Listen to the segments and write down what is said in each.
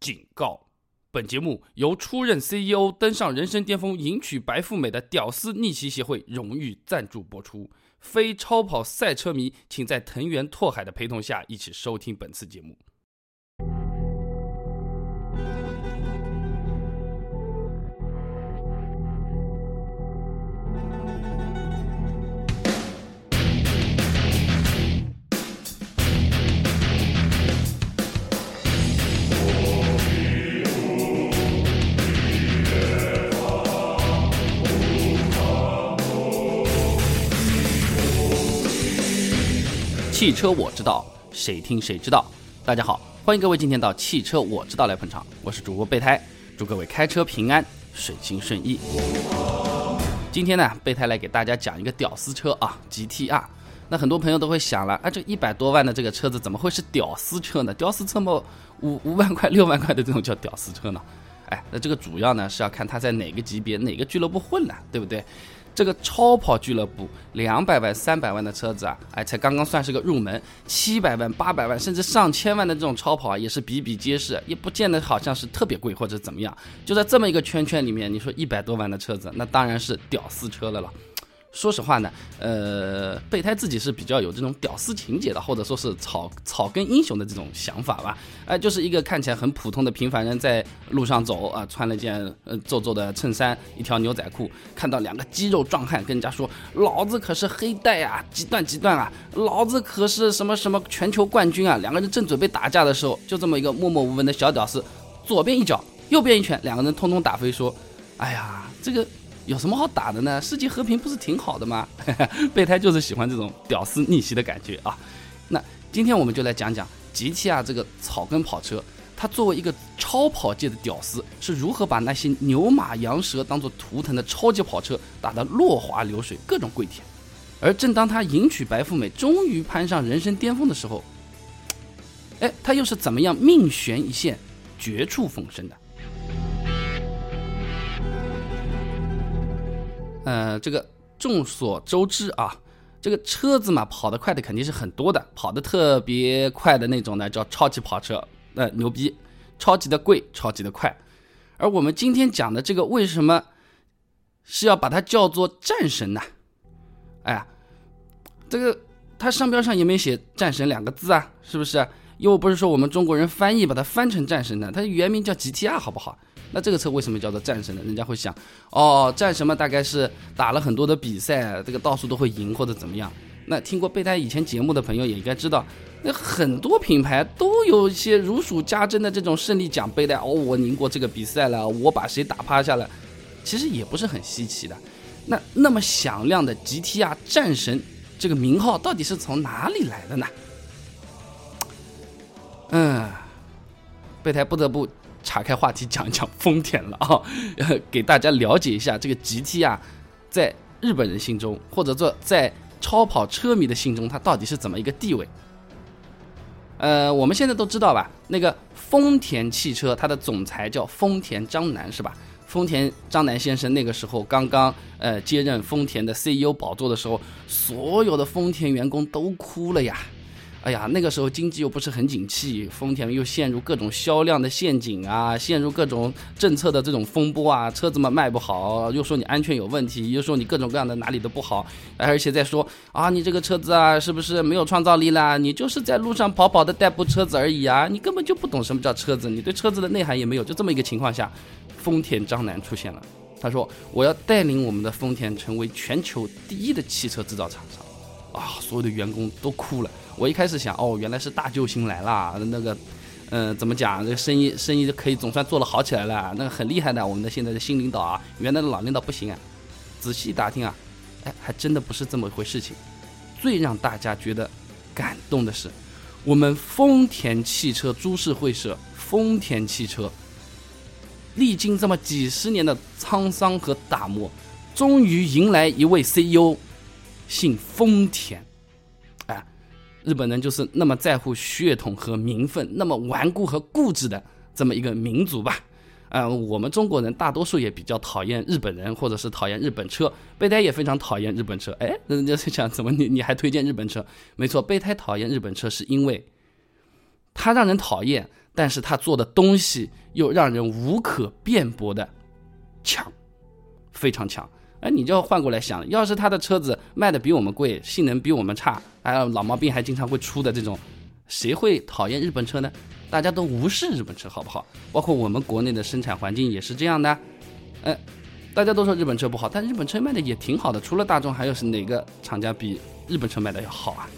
警告：本节目由出任 CEO、登上人生巅峰、迎娶白富美的屌丝逆袭协会荣誉赞助播出。非超跑赛车迷，请在藤原拓海的陪同下一起收听本次节目。汽车我知道，谁听谁知道。大家好，欢迎各位今天到汽车我知道来捧场，我是主播备胎，祝各位开车平安，顺心顺意。今天呢，备胎来给大家讲一个屌丝车啊，GTR。那很多朋友都会想了，啊，这一百多万的这个车子怎么会是屌丝车呢？屌丝车么，五五万块、六万块的这种叫屌丝车呢？哎，那这个主要呢是要看他在哪个级别、哪个俱乐部混呢，对不对？这个超跑俱乐部两百万、三百万的车子啊，哎，才刚刚算是个入门；七百万、八百万，甚至上千万的这种超跑啊，也是比比皆是，也不见得好像是特别贵或者怎么样。就在这么一个圈圈里面，你说一百多万的车子，那当然是屌丝车了了。说实话呢，呃，备胎自己是比较有这种屌丝情节的，或者说是草草根英雄的这种想法吧。哎，就是一个看起来很普通的平凡人，在路上走啊，穿了件呃皱皱的衬衫，一条牛仔裤，看到两个肌肉壮汉跟人家说：“老子可是黑带啊，极段极段啊，老子可是什么什么全球冠军啊！”两个人正准备打架的时候，就这么一个默默无闻的小屌丝，左边一脚，右边一拳，两个人通通打飞，说：“哎呀，这个。”有什么好打的呢？世界和平不是挺好的吗？备胎就是喜欢这种屌丝逆袭的感觉啊！那今天我们就来讲讲 GTR 这个草根跑车，它作为一个超跑界的屌丝，是如何把那些牛马羊蛇当做图腾的超级跑车打得落花流水，各种跪舔。而正当他迎娶白富美，终于攀上人生巅峰的时候，哎，他又是怎么样命悬一线，绝处逢生的？呃，这个众所周知啊，这个车子嘛，跑得快的肯定是很多的，跑得特别快的那种呢，叫超级跑车，那牛逼，超级的贵，超级的快。而我们今天讲的这个，为什么是要把它叫做战神呢？哎呀，这个它商标上也没写战神两个字啊，是不是？又不是说我们中国人翻译把它翻成战神的，它原名叫 GTR，好不好？那这个车为什么叫做战神呢？人家会想，哦，战神嘛，大概是打了很多的比赛，这个到处都会赢或者怎么样。那听过备胎以前节目的朋友也应该知道，那很多品牌都有一些如数家珍的这种胜利奖杯的。哦，我赢过这个比赛了，我把谁打趴下了，其实也不是很稀奇的。那那么响亮的 GTR 战神这个名号到底是从哪里来的呢？嗯，备胎不得不。岔开话题讲一讲丰田了啊，给大家了解一下这个 GT 啊，在日本人心中，或者说在超跑车迷的心中，它到底是怎么一个地位？呃，我们现在都知道吧，那个丰田汽车，它的总裁叫丰田章男，是吧？丰田章男先生那个时候刚刚呃接任丰田的 CEO 宝座的时候，所有的丰田员工都哭了呀。哎呀，那个时候经济又不是很景气，丰田又陷入各种销量的陷阱啊，陷入各种政策的这种风波啊，车子嘛卖不好，又说你安全有问题，又说你各种各样的哪里都不好，而且再说啊，你这个车子啊是不是没有创造力啦？你就是在路上跑跑的代步车子而已啊，你根本就不懂什么叫车子，你对车子的内涵也没有，就这么一个情况下，丰田章男出现了，他说我要带领我们的丰田成为全球第一的汽车制造厂。啊！所有的员工都哭了。我一开始想，哦，原来是大救星来了。那个，嗯，怎么讲？这个生意生意可以总算做得好起来了。那个很厉害的，我们的现在的新领导啊，原来的老领导不行啊。仔细打听啊，哎，还真的不是这么回事情。最让大家觉得感动的是，我们丰田汽车株式会社丰田汽车，历经这么几十年的沧桑和打磨，终于迎来一位 CEO。姓丰田，哎，日本人就是那么在乎血统和名分，那么顽固和固执的这么一个民族吧？啊，我们中国人大多数也比较讨厌日本人，或者是讨厌日本车。备胎也非常讨厌日本车。哎，人家在想怎么你你还推荐日本车？没错，备胎讨厌日本车是因为他让人讨厌。但是他做的东西又让人无可辩驳的强，非常强。哎，你就要换过来想，要是他的车子卖的比我们贵，性能比我们差，还有老毛病还经常会出的这种，谁会讨厌日本车呢？大家都无视日本车，好不好？包括我们国内的生产环境也是这样的。哎，大家都说日本车不好，但日本车卖的也挺好的。除了大众，还有是哪个厂家比日本车卖的要好啊？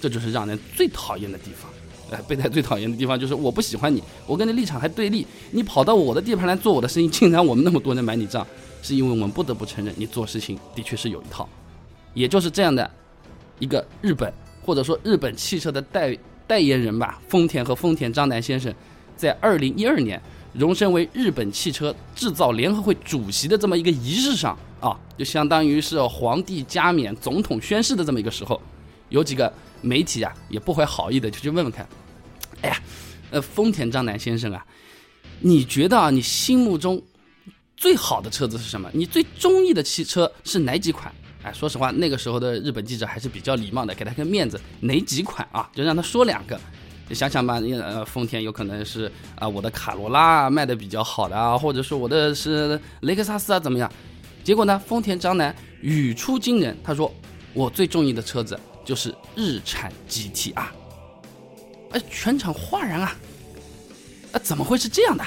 这就是让人最讨厌的地方。哎，备胎最讨厌的地方就是我不喜欢你，我跟你立场还对立，你跑到我的地盘来做我的生意，竟然我们那么多人买你账。是因为我们不得不承认，你做事情的确是有一套，也就是这样的一个日本或者说日本汽车的代代言人吧，丰田和丰田章男先生，在二零一二年荣升为日本汽车制造联合会主席的这么一个仪式上啊，就相当于是皇帝加冕、总统宣誓的这么一个时候，有几个媒体啊也不怀好意的就去问问看，哎呀，呃，丰田章男先生啊，你觉得啊，你心目中？最好的车子是什么？你最中意的汽车是哪几款？哎，说实话，那个时候的日本记者还是比较礼貌的，给他个面子，哪几款啊？就让他说两个。你想想吧，呃，丰田有可能是啊，我的卡罗拉卖的比较好的啊，或者说我的是雷克萨斯啊，怎么样？结果呢，丰田章男语出惊人，他说我最中意的车子就是日产 GTR。哎，全场哗然啊！啊，怎么会是这样的？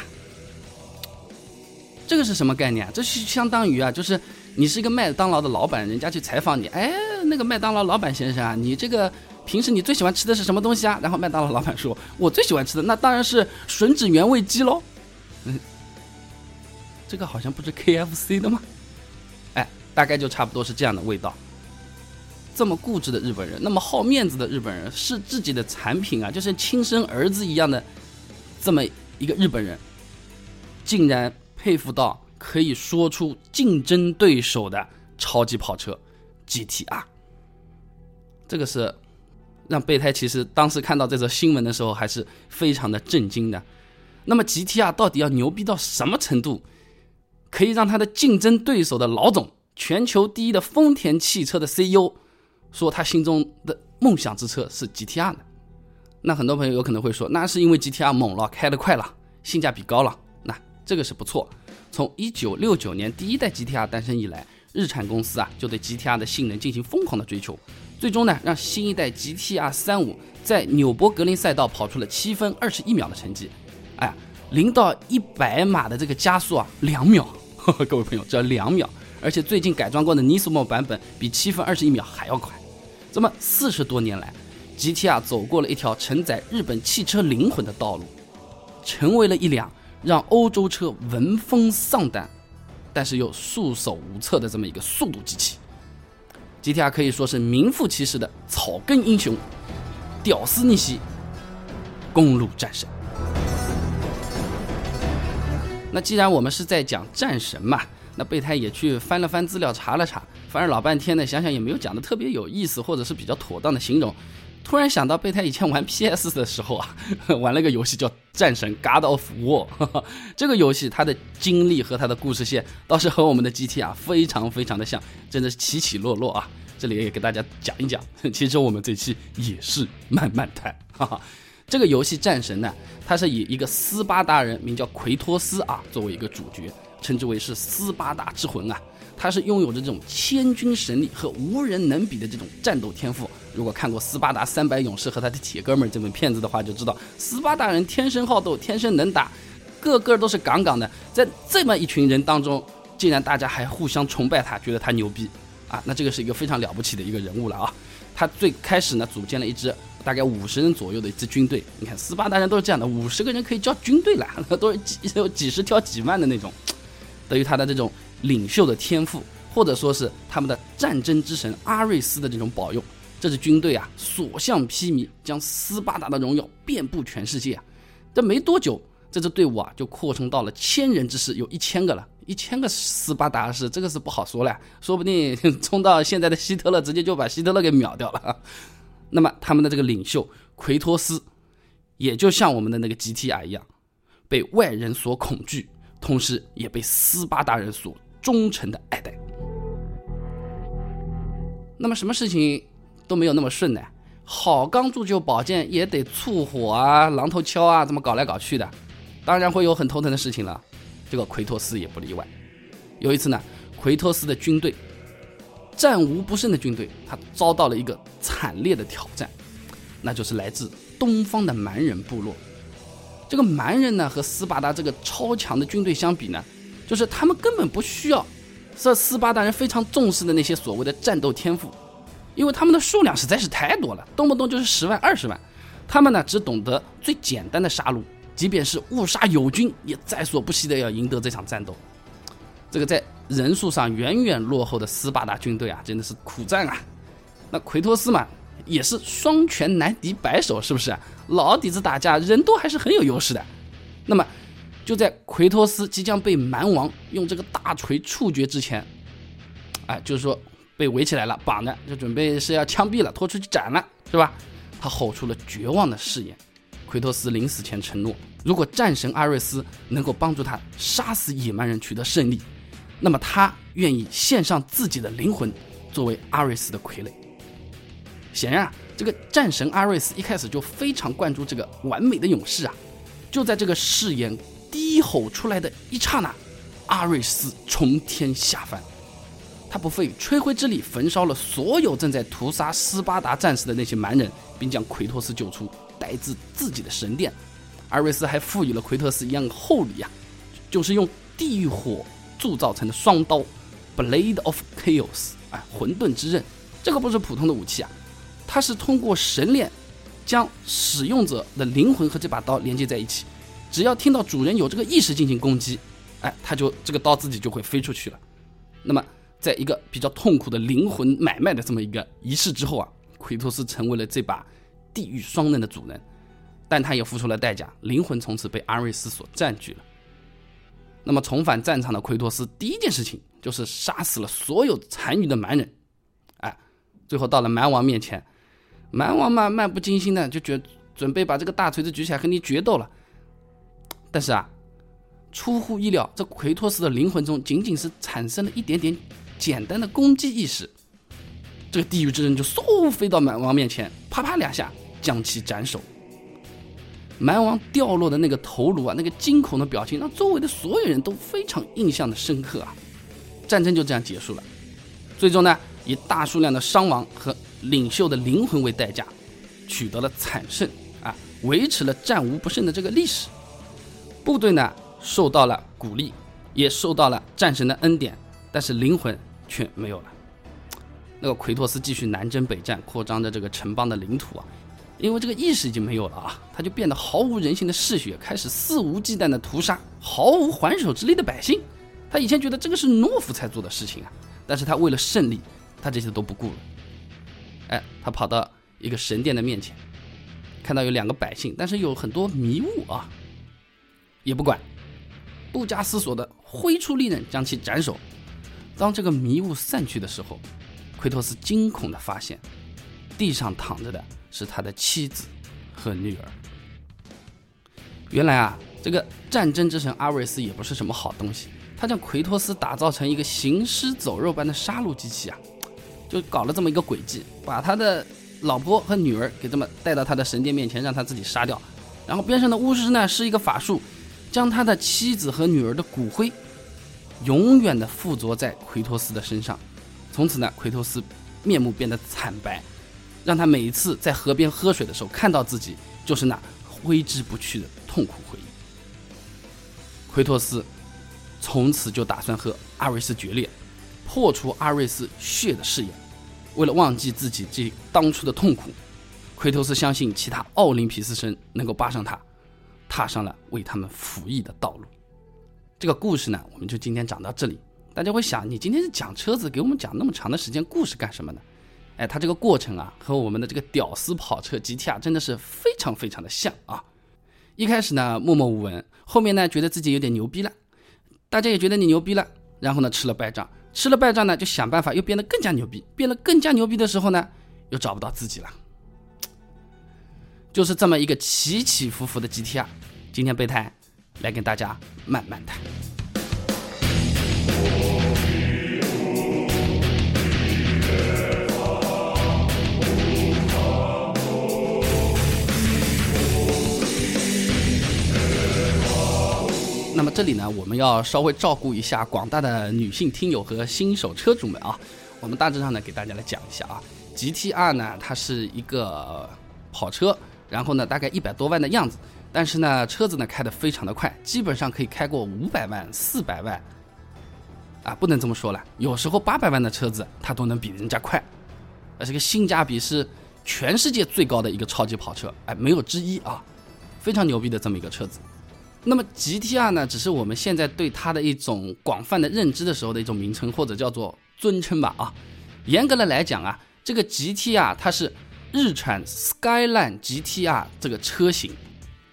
这个是什么概念啊？这是相当于啊，就是你是一个麦当劳的老板，人家去采访你，哎，那个麦当劳老板先生啊，你这个平时你最喜欢吃的是什么东西啊？然后麦当劳老板说，我最喜欢吃的那当然是吮指原味鸡喽。嗯，这个好像不是 KFC 的吗？哎，大概就差不多是这样的味道。这么固执的日本人，那么好面子的日本人，视自己的产品啊，就是亲生儿子一样的这么一个日本人，竟然。佩服到可以说出竞争对手的超级跑车 GTR，这个是让备胎其实当时看到这则新闻的时候还是非常的震惊的。那么 GTR 到底要牛逼到什么程度，可以让他的竞争对手的老总、全球第一的丰田汽车的 CEO 说他心中的梦想之车是 GTR 呢？那很多朋友有可能会说，那是因为 GTR 猛了，开得快了，性价比高了。那这个是不错。从一九六九年第一代 GTR 诞生以来，日产公司啊就对 GTR 的性能进行疯狂的追求，最终呢让新一代 GTR 三五在纽博格林赛道跑出了七分二十一秒的成绩。哎呀，零到一百码的这个加速啊，两秒呵呵。各位朋友，只要两秒。而且最近改装过的 Nismo 版本比七分二十一秒还要快。这么四十多年来，GTR 走过了一条承载日本汽车灵魂的道路，成为了一辆。让欧洲车闻风丧胆，但是又束手无策的这么一个速度机器，GTR 可以说是名副其实的草根英雄，屌丝逆袭，公路战神。那既然我们是在讲战神嘛，那备胎也去翻了翻资料，查了查，反正老半天呢，想想也没有讲的特别有意思，或者是比较妥当的形容。突然想到备胎以前玩 PS 的时候啊，玩了个游戏叫《战神 God of War》，这个游戏它的经历和它的故事线倒是和我们的 GT 啊非常非常的像，真的是起起落落啊。这里也给大家讲一讲，其实我们这期也是慢慢谈。哈哈。这个游戏《战神》呢，它是以一个斯巴达人名叫奎托斯啊作为一个主角，称之为是斯巴达之魂啊。他是拥有着这种千军神力和无人能比的这种战斗天赋。如果看过《斯巴达三百勇士和他的铁哥们儿》这本片子的话，就知道斯巴达人天生好斗，天生能打，个个都是杠杠的。在这么一群人当中，竟然大家还互相崇拜他，觉得他牛逼啊！那这个是一个非常了不起的一个人物了啊！他最开始呢，组建了一支大概五十人左右的一支军队。你看斯巴达人都是这样的，五十个人可以叫军队了，都是几有几十挑几万的那种。对于他的这种。领袖的天赋，或者说是他们的战争之神阿瑞斯的这种保佑，这支军队啊所向披靡，将斯巴达的荣耀遍布全世界啊！这没多久，这支队伍啊就扩充到了千人之师，有一千个了，一千个斯巴达士，这个是不好说了，说不定冲到现在的希特勒，直接就把希特勒给秒掉了。那么他们的这个领袖奎托斯，也就像我们的那个 GTR 一样，被外人所恐惧，同时也被斯巴达人所。忠诚的爱戴。那么什么事情都没有那么顺呢？好钢铸就宝剑也得淬火啊、榔头敲啊，这么搞来搞去的，当然会有很头疼的事情了。这个奎托斯也不例外。有一次呢，奎托斯的军队战无不胜的军队，他遭到了一个惨烈的挑战，那就是来自东方的蛮人部落。这个蛮人呢，和斯巴达这个超强的军队相比呢，就是他们根本不需要这斯巴达人非常重视的那些所谓的战斗天赋，因为他们的数量实在是太多了，动不动就是十万、二十万。他们呢，只懂得最简单的杀戮，即便是误杀友军，也在所不惜的要赢得这场战斗。这个在人数上远远落后的斯巴达军队啊，真的是苦战啊。那奎托斯嘛，也是双拳难敌百手，是不是？老底子打架，人多还是很有优势的。那么，就在奎托斯即将被蛮王用这个大锤处决之前，哎，就是说被围起来了，绑着，就准备是要枪毙了，拖出去斩了，是吧？他吼出了绝望的誓言。奎托斯临死前承诺，如果战神阿瑞斯能够帮助他杀死野蛮人，取得胜利。那么他愿意献上自己的灵魂，作为阿瑞斯的傀儡。显然啊，这个战神阿瑞斯一开始就非常关注这个完美的勇士啊。就在这个誓言低吼出来的一刹那，阿瑞斯从天下凡，他不费吹灰之力焚烧了所有正在屠杀斯巴达战士的那些蛮人，并将奎托斯救出，带至自己的神殿。阿瑞斯还赋予了奎托斯一样厚礼啊，就是用地狱火。铸造成的双刀，Blade of Chaos，哎，混沌之刃，这个不是普通的武器啊，它是通过神链将使用者的灵魂和这把刀连接在一起，只要听到主人有这个意识进行攻击，哎，他就这个刀自己就会飞出去了。那么，在一个比较痛苦的灵魂买卖的这么一个仪式之后啊，奎托斯成为了这把地狱双刃的主人，但他也付出了代价，灵魂从此被阿瑞斯所占据了。那么重返战场的奎托斯第一件事情就是杀死了所有残余的蛮人，哎，最后到了蛮王面前，蛮王嘛漫不经心的就觉准备把这个大锤子举起来和你决斗了，但是啊，出乎意料，这奎托斯的灵魂中仅仅是产生了一点点简单的攻击意识，这个地狱之刃就嗖飞到蛮王面前，啪啪两下将其斩首。蛮王掉落的那个头颅啊，那个惊恐的表情，让周围的所有人都非常印象的深刻啊！战争就这样结束了。最终呢，以大数量的伤亡和领袖的灵魂为代价，取得了惨胜啊，维持了战无不胜的这个历史。部队呢受到了鼓励，也受到了战神的恩典，但是灵魂却没有了。那个奎托斯继续南征北战，扩张着这个城邦的领土啊。因为这个意识已经没有了啊，他就变得毫无人性的嗜血，开始肆无忌惮的屠杀毫无还手之力的百姓。他以前觉得这个是懦夫才做的事情啊，但是他为了胜利，他这些都不顾了。哎，他跑到一个神殿的面前，看到有两个百姓，但是有很多迷雾啊，也不管，不加思索的挥出利刃将其斩首。当这个迷雾散去的时候，奎托斯惊恐的发现，地上躺着的。是他的妻子和女儿。原来啊，这个战争之神阿瑞斯也不是什么好东西，他将奎托斯打造成一个行尸走肉般的杀戮机器啊，就搞了这么一个诡计，把他的老婆和女儿给这么带到他的神殿面前，让他自己杀掉。然后边上的巫师呢，施一个法术，将他的妻子和女儿的骨灰永远的附着在奎托斯的身上。从此呢，奎托斯面目变得惨白。让他每一次在河边喝水的时候，看到自己就是那挥之不去的痛苦回忆。奎托斯从此就打算和阿瑞斯决裂，破除阿瑞斯血的誓言。为了忘记自己这当初的痛苦，奎托斯相信其他奥林匹斯神能够扒上他，踏上了为他们服役的道路。这个故事呢，我们就今天讲到这里。大家会想，你今天是讲车子，给我们讲那么长的时间故事干什么呢？哎，它这个过程啊，和我们的这个屌丝跑车 GTR 真的是非常非常的像啊！一开始呢默默无闻，后面呢觉得自己有点牛逼了，大家也觉得你牛逼了，然后呢吃了败仗，吃了败仗呢就想办法又变得更加牛逼，变得更加牛逼的时候呢又找不到自己了，就是这么一个起起伏伏的 GTR。今天备胎来跟大家慢慢谈。那么这里呢，我们要稍微照顾一下广大的女性听友和新手车主们啊。我们大致上呢，给大家来讲一下啊，GTR 呢，它是一个跑车，然后呢，大概一百多万的样子，但是呢，车子呢开得非常的快，基本上可以开过五百万、四百万。啊，不能这么说了，有时候八百万的车子它都能比人家快，而这个性价比是全世界最高的一个超级跑车，哎，没有之一啊，非常牛逼的这么一个车子。那么 GTR 呢，只是我们现在对它的一种广泛的认知的时候的一种名称，或者叫做尊称吧啊。严格的来讲啊，这个 GTR 它是日产 Skyline GTR 这个车型，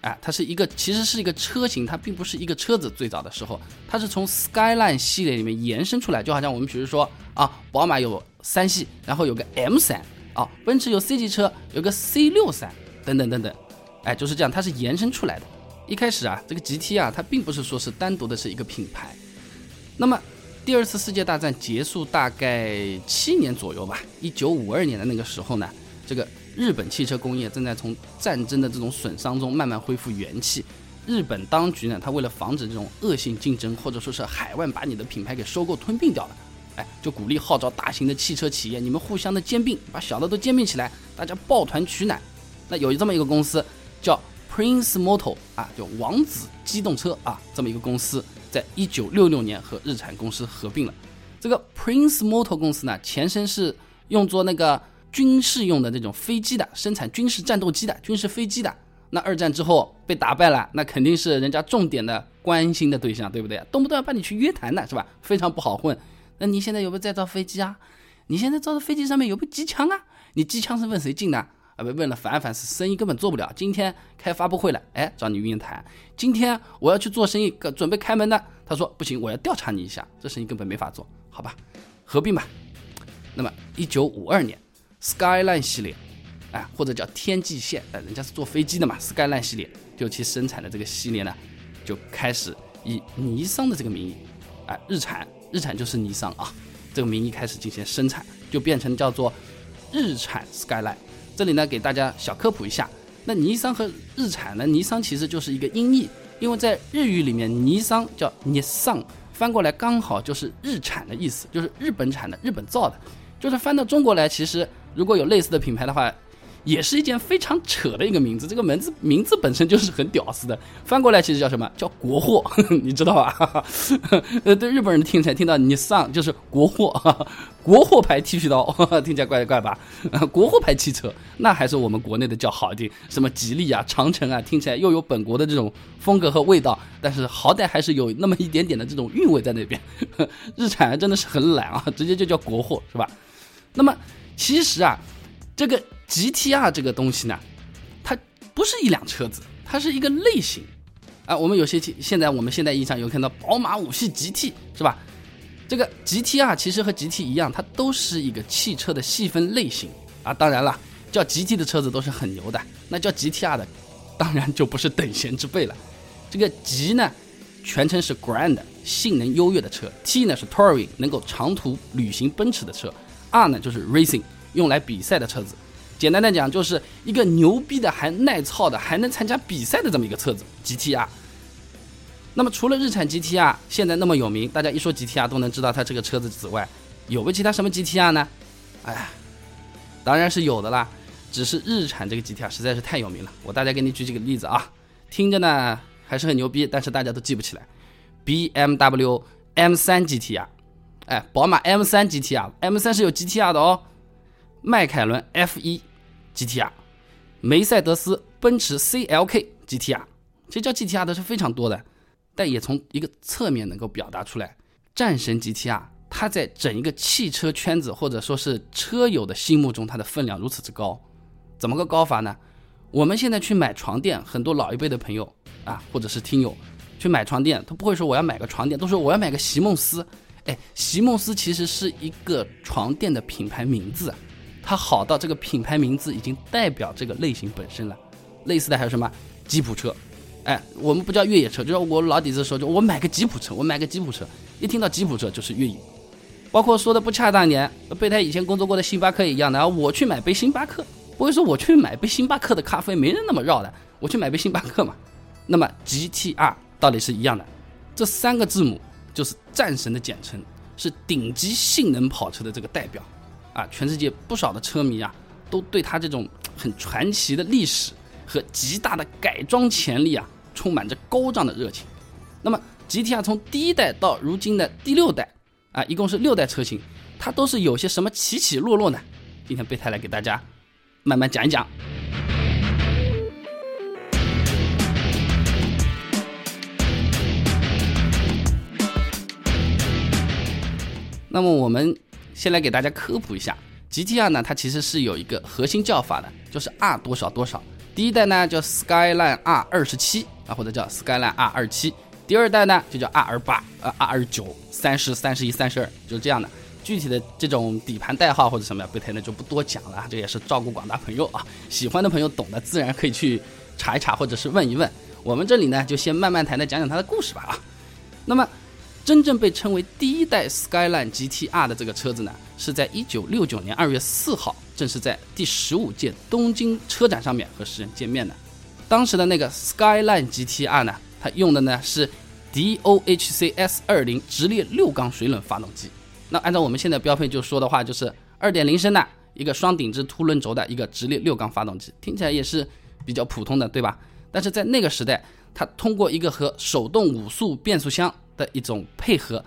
哎，它是一个其实是一个车型，它并不是一个车子。最早的时候，它是从 Skyline 系列里面延伸出来，就好像我们比如说啊，宝马有三系，然后有个 M 三啊，奔驰有 C 级车，有个 C 六三等等等等，哎，就是这样，它是延伸出来的。一开始啊，这个 GT 啊，它并不是说是单独的是一个品牌。那么，第二次世界大战结束大概七年左右吧，一九五二年的那个时候呢，这个日本汽车工业正在从战争的这种损伤中慢慢恢复元气。日本当局呢，他为了防止这种恶性竞争，或者说是海外把你的品牌给收购吞并掉了，哎，就鼓励号召大型的汽车企业，你们互相的兼并，把小的都兼并起来，大家抱团取暖。那有这么一个公司叫。Prince Moto 啊，就王子机动车啊，这么一个公司，在一九六六年和日产公司合并了。这个 Prince Moto 公司呢，前身是用作那个军事用的那种飞机的，生产军事战斗机的，军事飞机的。那二战之后被打败了，那肯定是人家重点的关心的对象，对不对？动不动要把你去约谈的是吧？非常不好混。那你现在有没有在造飞机啊？你现在造的飞机上面有没有机枪啊？你机枪是问谁进的？啊，被问了反反是生意根本做不了。今天开发布会了，哎，找你约谈。今天我要去做生意，准备开门的。他说不行，我要调查你一下，这生意根本没法做，好吧？合并吧。那么，一九五二年，Skyline 系列，哎，或者叫天际线，哎，人家是坐飞机的嘛，Skyline 系列就其生产的这个系列呢，就开始以尼桑的这个名义，哎，日产，日产就是尼桑啊，这个名义开始进行生产，就变成叫做日产 Skyline。这里呢，给大家小科普一下，那尼桑和日产呢，尼桑其实就是一个音译，因为在日语里面，尼桑叫尼桑，翻过来刚好就是日产的意思，就是日本产的、日本造的，就是翻到中国来，其实如果有类似的品牌的话。也是一件非常扯的一个名字，这个名字名字本身就是很屌丝的。翻过来其实叫什么？叫国货，你知道吧？呃，对日本人听起来听到你上就是国货，国货牌剃须刀，听起来怪怪吧？国货牌汽车那还是我们国内的叫好一点，什么吉利啊、长城啊，听起来又有本国的这种风格和味道，但是好歹还是有那么一点点的这种韵味在那边。日产真的是很懒啊，直接就叫国货是吧？那么其实啊，这个。GTR 这个东西呢，它不是一辆车子，它是一个类型啊。我们有些现在我们现在意义上有看到宝马五系 GT 是吧？这个 GTR 其实和 GT 一样，它都是一个汽车的细分类型啊。当然了，叫 GT 的车子都是很牛的，那叫 GTR 的，当然就不是等闲之辈了。这个 G 呢，全称是 Grand，性能优越的车；T 呢是 Touring，能够长途旅行奔驰的车；R 呢就是 Racing，用来比赛的车子。简单的讲，就是一个牛逼的、还耐操的、还能参加比赛的这么一个车子 GTR。那么除了日产 GTR 现在那么有名，大家一说 GTR 都能知道它这个车子之外，有没其他什么 GTR 呢？哎，当然是有的啦。只是日产这个 GTR 实在是太有名了。我大家给你举几个例子啊，听着呢还是很牛逼，但是大家都记不起来。BMW M3 GTR，哎，宝马 M3 GTR，M3 是有 GTR 的哦。迈凯伦 F1 GTR，梅赛德斯奔驰 CLK GTR，其实叫 GTR 的是非常多的，但也从一个侧面能够表达出来，战神 GTR 它在整一个汽车圈子或者说是车友的心目中，它的分量如此之高。怎么个高法呢？我们现在去买床垫，很多老一辈的朋友啊，或者是听友去买床垫，他不会说我要买个床垫，都说我要买个席梦思。哎，席梦思其实是一个床垫的品牌名字。它好到这个品牌名字已经代表这个类型本身了。类似的还有什么吉普车？哎，我们不叫越野车，就是我老底子说，就我买个吉普车，我买个吉普车，一听到吉普车就是越野。包括说的不恰当点，备胎以前工作过的星巴克一样的，我去买杯星巴克，不会说我去买杯星巴克的咖啡，没人那么绕的，我去买杯星巴克嘛。那么 GTR 道理是一样的，这三个字母就是战神的简称，是顶级性能跑车的这个代表啊！全世界不少的车迷啊，都对它这种很传奇的历史和极大的改装潜力啊，充满着高涨的热情。那么 GTR 从第一代到如今的第六代啊，一共是六代车型，它都是有些什么起起落落呢？今天备胎来给大家慢慢讲一讲。那么我们先来给大家科普一下，GTR 呢，它其实是有一个核心叫法的，就是 R 多少多少。第一代呢叫 Skyline R 二十七啊，或者叫 Skyline R 二七。第二代呢就叫 R 二八呃 R 二九三十三十一三十二，就是这样的。具体的这种底盘代号或者什么呀，备胎呢就不多讲了，这也是照顾广大朋友啊。喜欢的朋友懂的自然可以去查一查，或者是问一问。我们这里呢就先慢慢谈的讲讲它的故事吧啊。那么。真正被称为第一代 Skyline GTR 的这个车子呢，是在一九六九年二月四号，正是在第十五届东京车展上面和世人见面的。当时的那个 Skyline GTR 呢，它用的呢是 DOHC S 二零直列六缸水冷发动机。那按照我们现在标配就说的话，就是二点零升的一个双顶置凸轮轴的一个直列六缸发动机，听起来也是比较普通的，对吧？但是在那个时代，它通过一个和手动五速变速箱的一种配合，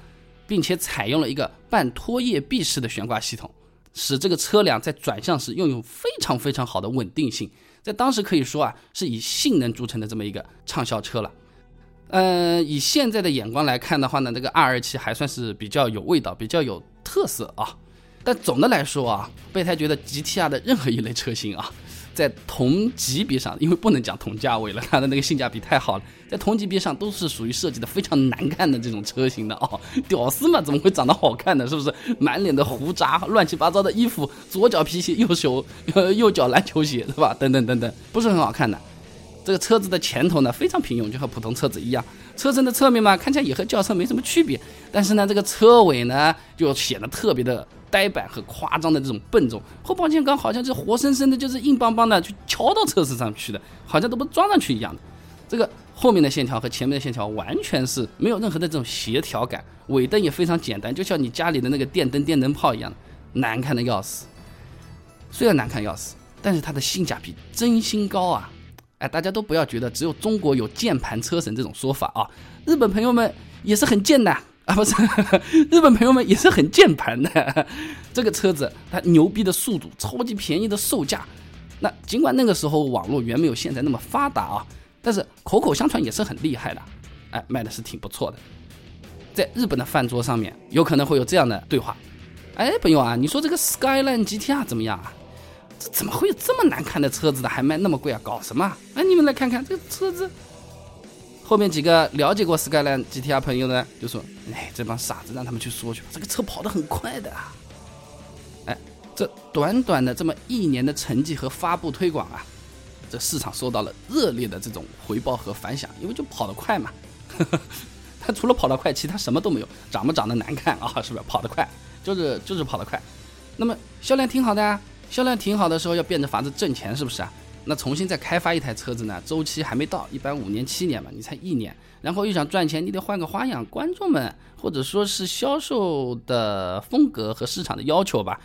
并且采用了一个半拖曳臂式的悬挂系统，使这个车辆在转向时拥有非常非常好的稳定性，在当时可以说啊是以性能著称的这么一个畅销车了。嗯，以现在的眼光来看的话呢，这个 R 二七还算是比较有味道、比较有特色啊。但总的来说啊，备胎觉得 GTR 的任何一类车型啊。在同级别上，因为不能讲同价位了，它的那个性价比太好了。在同级别上都是属于设计的非常难看的这种车型的哦，屌丝嘛怎么会长得好看呢？是不是？满脸的胡渣，乱七八糟的衣服，左脚皮鞋，右手右脚篮球鞋，是吧？等等等等，不是很好看的。这个车子的前头呢非常平庸，就和普通车子一样。车身的侧面嘛，看起来也和轿车没什么区别，但是呢，这个车尾呢就显得特别的。呆板和夸张的这种笨重，后保险杠好像是活生生的，就是硬邦邦的去敲到车身上去的，好像都不装上去一样的。这个后面的线条和前面的线条完全是没有任何的这种协调感，尾灯也非常简单，就像你家里的那个电灯、电灯泡一样，难看的要死。虽然难看要死，但是它的性价比真心高啊！哎，大家都不要觉得只有中国有键盘车神这种说法啊，日本朋友们也是很贱的。啊，不是，日本朋友们也是很键盘的。这个车子它牛逼的速度，超级便宜的售价。那尽管那个时候网络远没有现在那么发达啊，但是口口相传也是很厉害的。哎，卖的是挺不错的。在日本的饭桌上面，有可能会有这样的对话：哎，朋友啊，你说这个 Skyline GTR 怎么样啊？这怎么会有这么难看的车子的，还卖那么贵啊？搞什么？哎，你们来看看这个车子。后面几个了解过 Skyline GTR 朋友呢，就说：“哎，这帮傻子，让他们去说去吧，这个车跑得很快的啊。”哎，这短短的这么一年的成绩和发布推广啊，这市场受到了热烈的这种回报和反响，因为就跑得快嘛。它除了跑得快，其他什么都没有，长不长得难看啊？是不是？跑得快，就是就是跑得快。那么销量挺好的啊，销量挺好的时候要变着法子挣钱，是不是啊？那重新再开发一台车子呢？周期还没到，一般五年七年嘛，你才一年，然后又想赚钱，你得换个花样。观众们或者说是销售的风格和市场的要求吧，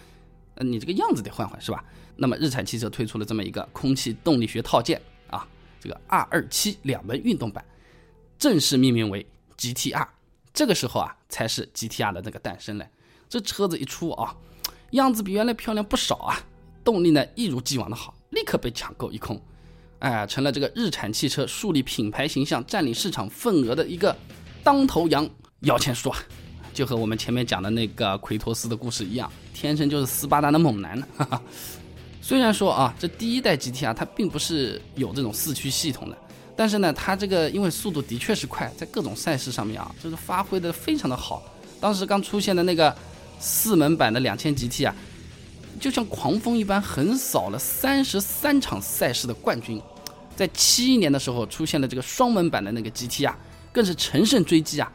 呃，你这个样子得换换，是吧？那么日产汽车推出了这么一个空气动力学套件啊，这个 R 二七两门运动版，正式命名为 GTR。这个时候啊，才是 GTR 的那个诞生嘞。这车子一出啊，样子比原来漂亮不少啊，动力呢一如既往的好。立刻被抢购一空，哎，成了这个日产汽车树立品牌形象、占领市场份额的一个当头羊摇钱树啊！就和我们前面讲的那个奎托斯的故事一样，天生就是斯巴达的猛男哈哈。虽然说啊，这第一代 GT 啊，它并不是有这种四驱系统的，但是呢，它这个因为速度的确是快，在各种赛事上面啊，就是发挥的非常的好。当时刚出现的那个四门版的两千 GT 啊。就像狂风一般横扫了三十三场赛事的冠军，在七一年的时候出现了这个双门版的那个 GT 啊，更是乘胜追击啊，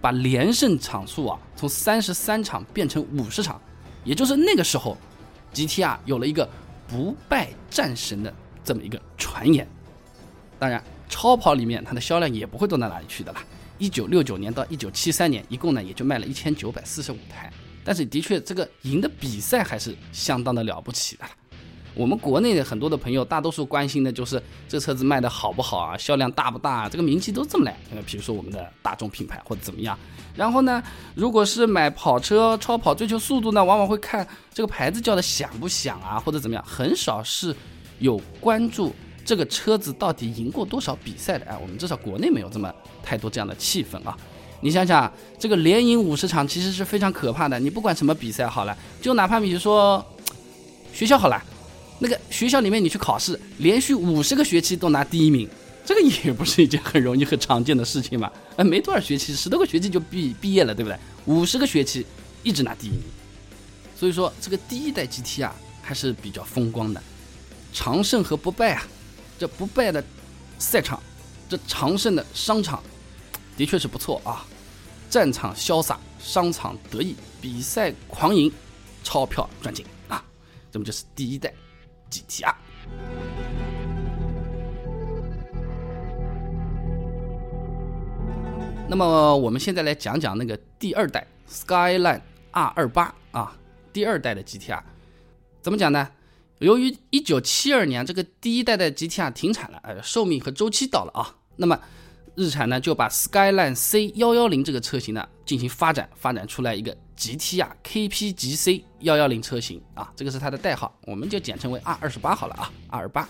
把连胜场数啊从三十三场变成五十场，也就是那个时候，GT R 有了一个不败战神的这么一个传言。当然，超跑里面它的销量也不会多到哪里去的啦，一九六九年到一九七三年，一共呢也就卖了一千九百四十五台。但是的确，这个赢的比赛还是相当的了不起的。我们国内的很多的朋友，大多数关心的就是这车子卖的好不好啊，销量大不大啊，这个名气都这么来。呃，比如说我们的大众品牌或者怎么样。然后呢，如果是买跑车、超跑追求速度呢，往往会看这个牌子叫的响不响啊，或者怎么样，很少是有关注这个车子到底赢过多少比赛的。哎，我们至少国内没有这么太多这样的气氛啊。你想想，这个连赢五十场其实是非常可怕的。你不管什么比赛好了，就哪怕比如说学校好了。那个学校里面，你去考试，连续五十个学期都拿第一名，这个也不是一件很容易、很常见的事情嘛。哎，没多少学期，十多个学期就毕毕业了，对不对？五十个学期一直拿第一名，所以说这个第一代 GT 啊还是比较风光的，长胜和不败啊，这不败的赛场，这长胜的商场，的确是不错啊。战场潇洒，商场得意，比赛狂赢，钞票赚进啊，这么就是第一代。GTR。那么我们现在来讲讲那个第二代 Skyline R 二八啊，第二代的 GTR 怎么讲呢？由于一九七二年这个第一代的 GTR 停产了，呃，寿命和周期到了啊，那么。日产呢就把 Skyline C 幺幺零这个车型呢进行发展，发展出来一个 GT 啊 KP GC 幺幺零车型啊，这个是它的代号，我们就简称为 R 二十八好了啊，R 二八。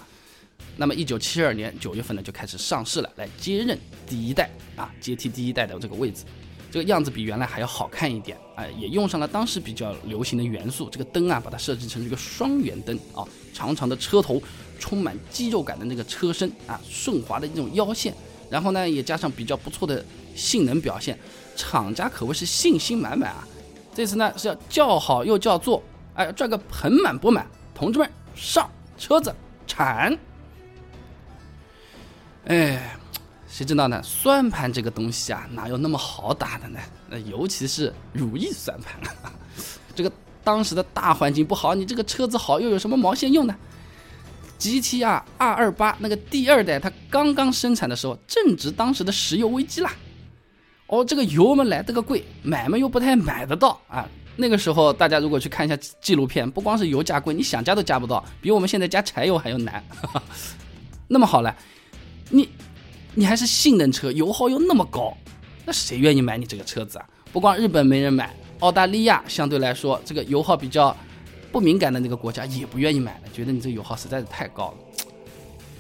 那么一九七二年九月份呢就开始上市了，来接任第一代啊，接替第一代的这个位置。这个样子比原来还要好看一点啊，也用上了当时比较流行的元素，这个灯啊把它设计成一个双圆灯啊，长长的车头，充满肌肉感的那个车身啊，顺滑的这种腰线。然后呢，也加上比较不错的性能表现，厂家可谓是信心满满啊！这次呢是要叫好又叫座，哎，赚个盆满钵满，同志们上车子铲！哎，谁知道呢？算盘这个东西啊，哪有那么好打的呢？那尤其是如意算盘啊，这个当时的大环境不好，你这个车子好又有什么毛线用呢？GTR 二二八那个第二代，它刚刚生产的时候，正值当时的石油危机啦。哦，这个油嘛来得个贵，买嘛又不太买得到啊。那个时候，大家如果去看一下纪录片，不光是油价贵，你想加都加不到，比我们现在加柴油还要难。那么好了，你你还是性能车，油耗又那么高，那谁愿意买你这个车子啊？不光日本没人买，澳大利亚相对来说这个油耗比较。不敏感的那个国家也不愿意买了，觉得你这油耗实在是太高了。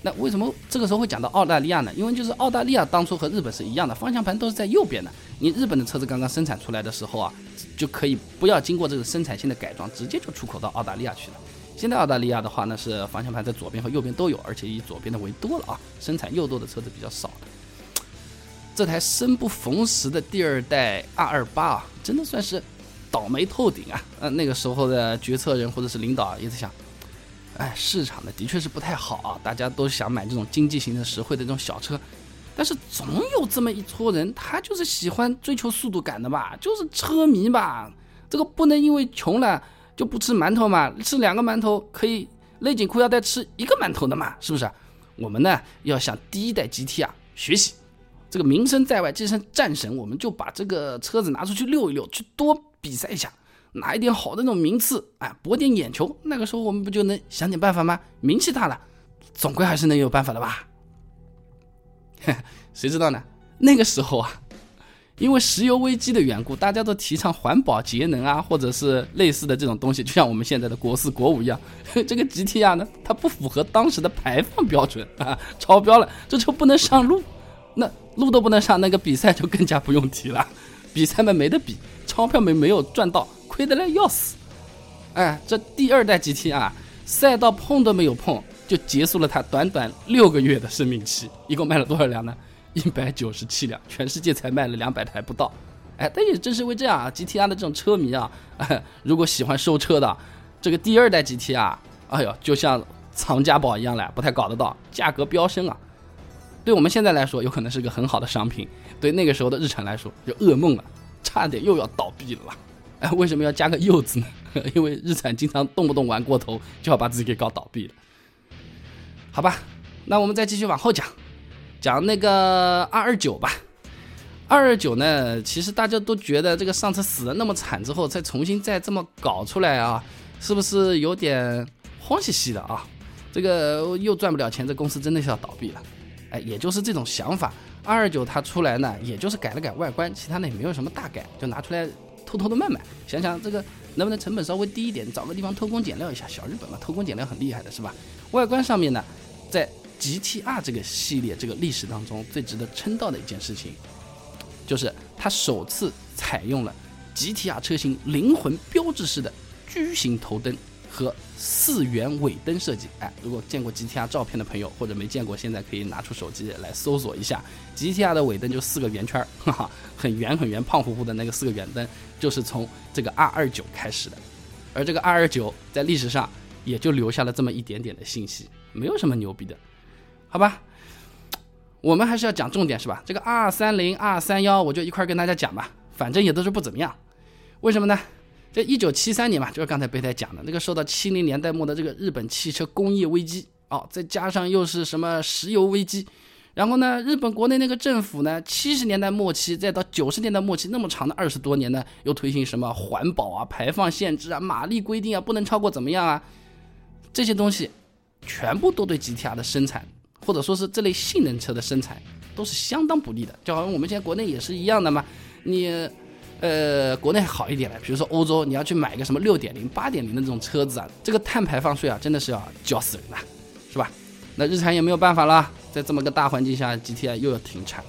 那为什么这个时候会讲到澳大利亚呢？因为就是澳大利亚当初和日本是一样的，方向盘都是在右边的。你日本的车子刚刚生产出来的时候啊，就可以不要经过这个生产线的改装，直接就出口到澳大利亚去了。现在澳大利亚的话呢，是方向盘在左边和右边都有，而且以左边的为多了啊，生产右舵的车子比较少的。这台生不逢时的第二代 R 二八啊，真的算是。倒霉透顶啊！呃，那个时候的决策人或者是领导也在想，哎，市场呢的确是不太好啊，大家都想买这种经济型的、实惠的这种小车，但是总有这么一撮人，他就是喜欢追求速度感的吧，就是车迷吧。这个不能因为穷了就不吃馒头嘛，吃两个馒头可以勒紧裤腰带吃一个馒头的嘛，是不是？我们呢要向第一代 GT 啊学习，这个名声在外，这身战神，我们就把这个车子拿出去溜一溜，去多。比赛一下，拿一点好的那种名次，哎，博点眼球，那个时候我们不就能想点办法吗？名气大了，总归还是能有办法的吧？谁知道呢？那个时候啊，因为石油危机的缘故，大家都提倡环保节能啊，或者是类似的这种东西，就像我们现在的国四国五一样。这个 GTR 呢，它不符合当时的排放标准啊，超标了，这车不能上路，那路都不能上，那个比赛就更加不用提了。比赛嘛没得比，钞票没没有赚到，亏得来要死。哎，这第二代 GT 啊，赛道碰都没有碰，就结束了它短短六个月的生命期。一共卖了多少辆呢？一百九十七辆，全世界才卖了两百台不到。哎，但也正是因为这样啊，GTR 的这种车迷啊，如果喜欢收车的，这个第二代 GT 啊，哎呦，就像藏家宝一样了，不太搞得到，价格飙升啊。对我们现在来说，有可能是个很好的商品；对那个时候的日产来说，就噩梦了，差点又要倒闭了。哎，为什么要加个“又”字呢？因为日产经常动不动玩过头，就要把自己给搞倒闭了。好吧，那我们再继续往后讲，讲那个二二九吧。二二九呢，其实大家都觉得这个上次死的那么惨之后，再重新再这么搞出来啊，是不是有点慌兮兮的啊？这个又赚不了钱，这公司真的是要倒闭了。哎，也就是这种想法。二二九它出来呢，也就是改了改外观，其他呢也没有什么大改，就拿出来偷偷的卖卖。想想这个能不能成本稍微低一点，找个地方偷工减料一下。小日本嘛，偷工减料很厉害的是吧？外观上面呢，在 GTR 这个系列这个历史当中最值得称道的一件事情。就是它首次采用了 GTR 车型灵魂标志式的矩形头灯和四圆尾灯设计。哎，如果见过 GTR 照片的朋友，或者没见过，现在可以拿出手机来搜索一下 GTR 的尾灯，就四个圆圈，哈哈，很圆很圆，胖乎乎的那个四个圆灯，就是从这个 R29 开始的。而这个 R29 在历史上也就留下了这么一点点的信息，没有什么牛逼的，好吧？我们还是要讲重点是吧？这个 R 三零、R 三幺，我就一块跟大家讲吧，反正也都是不怎么样。为什么呢？这一九七三年嘛，就是刚才备胎讲的那个，受到七零年代末的这个日本汽车工业危机哦，再加上又是什么石油危机，然后呢，日本国内那个政府呢，七十年代末期再到九十年代末期那么长的二十多年呢，又推行什么环保啊、排放限制啊、马力规定啊，不能超过怎么样啊，这些东西全部都对 GTR 的生产。或者说是这类性能车的生产都是相当不利的，就好像我们现在国内也是一样的嘛。你，呃，国内好一点的，比如说欧洲，你要去买一个什么六点零、八点零的这种车子啊，这个碳排放税啊，真的是要交死人了，是吧？那日产也没有办法了，在这么个大环境下，GTI 又要停产。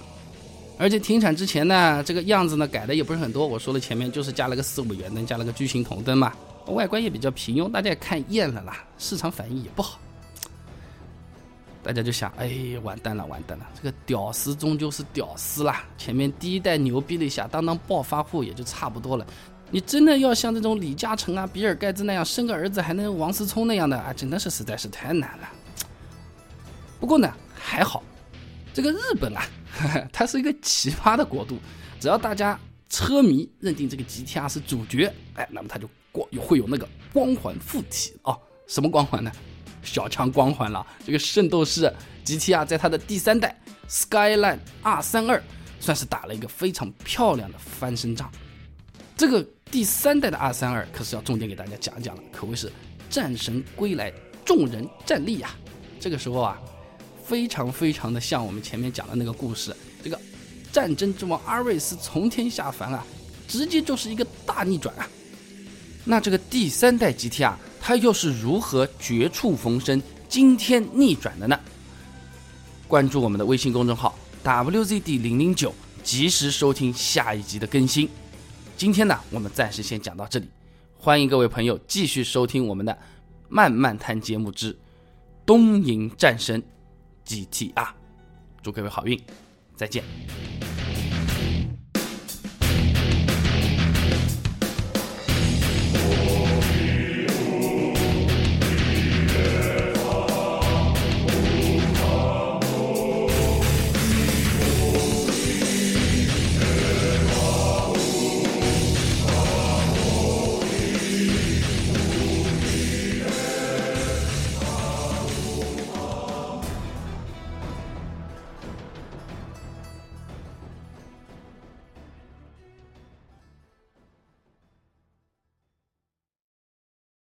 而且停产之前呢，这个样子呢改的也不是很多。我说了前面就是加了个四五圆灯，加了个矩形筒灯嘛，外观也比较平庸，大家也看厌了啦，市场反应也不好。大家就想，哎，完蛋了，完蛋了！这个屌丝终究是屌丝啦。前面第一代牛逼了一下，当当暴发户也就差不多了。你真的要像这种李嘉诚啊、比尔盖茨那样生个儿子还能王思聪那样的啊，真的是实在是太难了。不过呢，还好，这个日本啊，它是一个奇葩的国度。只要大家车迷认定这个 GTR 是主角，哎，那么它就光会有那个光环附体哦。什么光环呢？小强光环了，这个圣斗士 GTR 在它的第三代 Skyline R 三二算是打了一个非常漂亮的翻身仗。这个第三代的 R 三二可是要重点给大家讲讲了，可谓是战神归来，众人站立呀。这个时候啊，非常非常的像我们前面讲的那个故事，这个战争之王阿瑞斯从天下凡啊，直接就是一个大逆转啊。那这个第三代 GTR。他又是如何绝处逢生、惊天逆转的呢？关注我们的微信公众号 WZD 零零九，及时收听下一集的更新。今天呢，我们暂时先讲到这里，欢迎各位朋友继续收听我们的《慢慢谈》节目之《东瀛战神 GTR》，祝各位好运，再见。